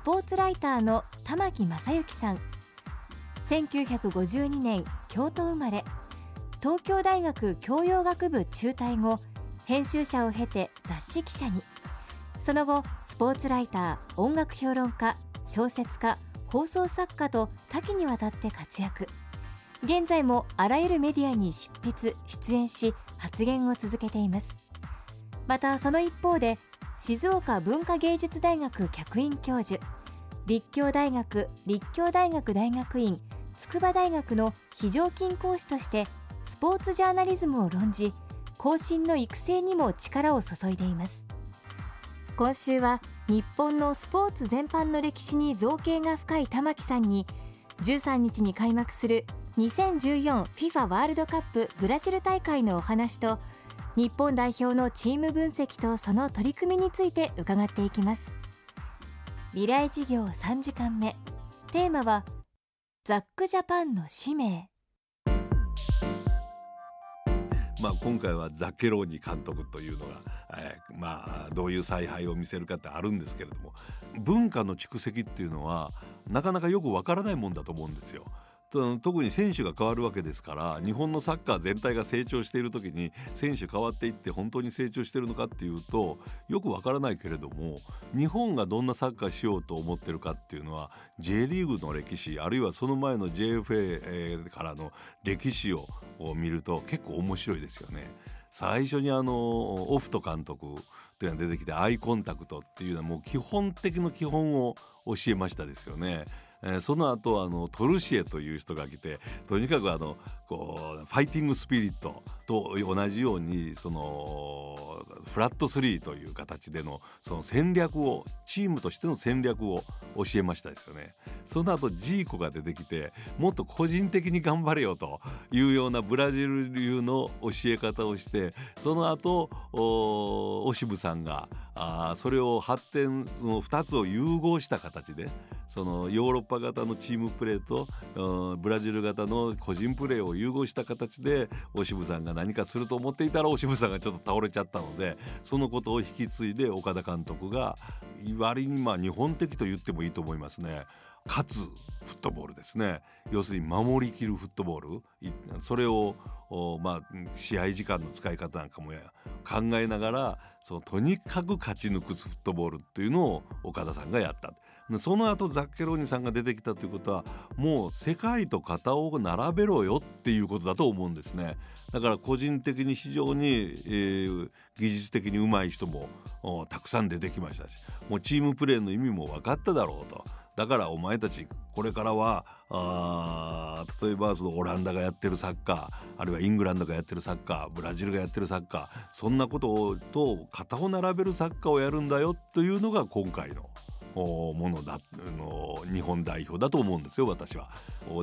スポーツライターの玉木正之さん。1952年京都生まれ。東京大学教養学部中退後編集者を経て雑誌記者に。その後スポーツライター音楽評論家小説家放送作家と多岐にわたって活躍。現在もあらゆるメディアに執筆出演し発言を続けています。またその一方で静岡文化芸術大学客員教授立教大学立教大学大学院筑波大学の非常勤講師としてスポーツジャーナリズムを論じ後進の育成にも力を注いでいます。今週は日本のスポーツ全般の歴史に造形が深い玉木さんに13日に開幕する 2014FIFA ワールドカップブラジル大会のお話と日本代表のチーム分析とその取り組みについて伺っていきます。未来事業3時間目。テーマはザックジャパンの使命。まあ、今回はザッケローニ監督というのが、えー、まあどういう采配を見せるかってあるんですけれども文化の蓄積っていうのはなかなかよくわからないもんだと思うんですよ。特に選手が変わるわけですから日本のサッカー全体が成長している時に選手変わっていって本当に成長しているのかっていうとよくわからないけれども日本がどんなサッカーしようと思ってるかっていうのは J リーグの歴史あるいはその前の JFA からの歴史を見ると結構面白いですよね。最初にあのオフト監督というのが出てきてアイコンタクトっていうのはもう基本的の基本を教えましたですよね。えー、その後あのトルシエという人が来てとにかくあのこうファイティングスピリットと同じようにそのフラット3という形でのその戦略をチームとしての戦略を教えましたですよね。その後ジーコが出てきてもっと個人的に頑張れよというようなブラジル流の教え方をしてその後オシムさんがあそれを発展の2つを融合した形でそのヨーロッパ型のチームプレーとブラジル型の個人プレーを融合した形でオシムさんが何かすると思っていたらオシムさんがちょっと倒れちゃったのでそのことを引き継いで岡田監督が割にまあ日本的と言ってもいいと思いますね。勝つフットボールですね。要するに守りきるフットボール。それをまあ、試合時間の使い方なんかも考えながらそのとにかく勝ち抜くフットボールっていうのを岡田さんがやった。その後ザッケローニさんが出てきたということはもう世界と肩を並べろよっていうことだと思うんですね。だから個人的に非常に、えー、技術的にうまい人もたくさん出てきましたしもうチームプレーの意味も分かっただろうと。だからお前たちこれからはあ例えばそのオランダがやってるサッカーあるいはイングランドがやってるサッカーブラジルがやってるサッカーそんなことと肩を並べるサッカーをやるんだよというのが今回のものだの日本代表だと思うんですよ私は。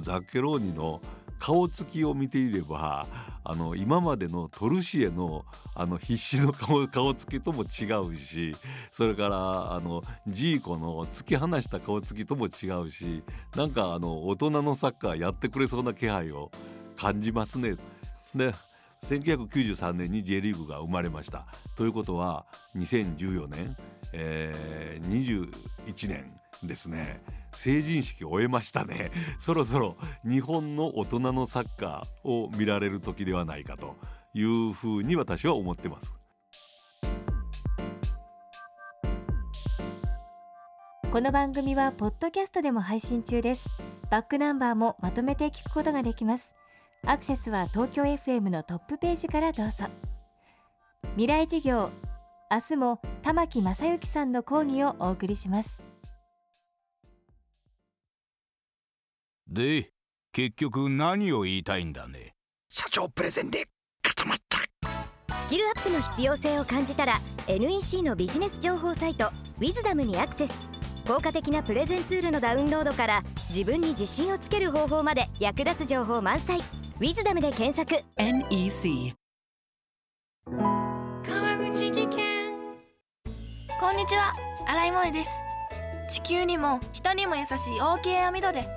ザッケローニの顔つきを見ていればあの今までのトルシエのあの必死の顔 顔つきとも違うしそれからあのジーコの突き放した顔つきとも違うしなんかあの大人のサッカーやってくれそうな気配を感じますね。で1993年に J リーグが生まれました。ということは2014年、えー、21年ですね成人式終えましたね。そろそろ日本の大人のサッカーを見られる時ではないかというふうに私は思ってます。この番組はポッドキャストでも配信中です。バックナンバーもまとめて聞くことができます。アクセスは東京 FM のトップページからどうぞ。未来事業明日も玉木正之さんの講義をお送りします。で結局何を言いたいんだね？社長プレゼンで固まった。スキルアップの必要性を感じたら NEC のビジネス情報サイト「ウィズダムにアクセス。効果的なプレゼンツールのダウンロードから自分に自信をつける方法まで役立つ情報満載「ウィズダムで検索。NEC 川口技研。こんにちは。新井萌です。地球にも人にも優しい OK 網戸で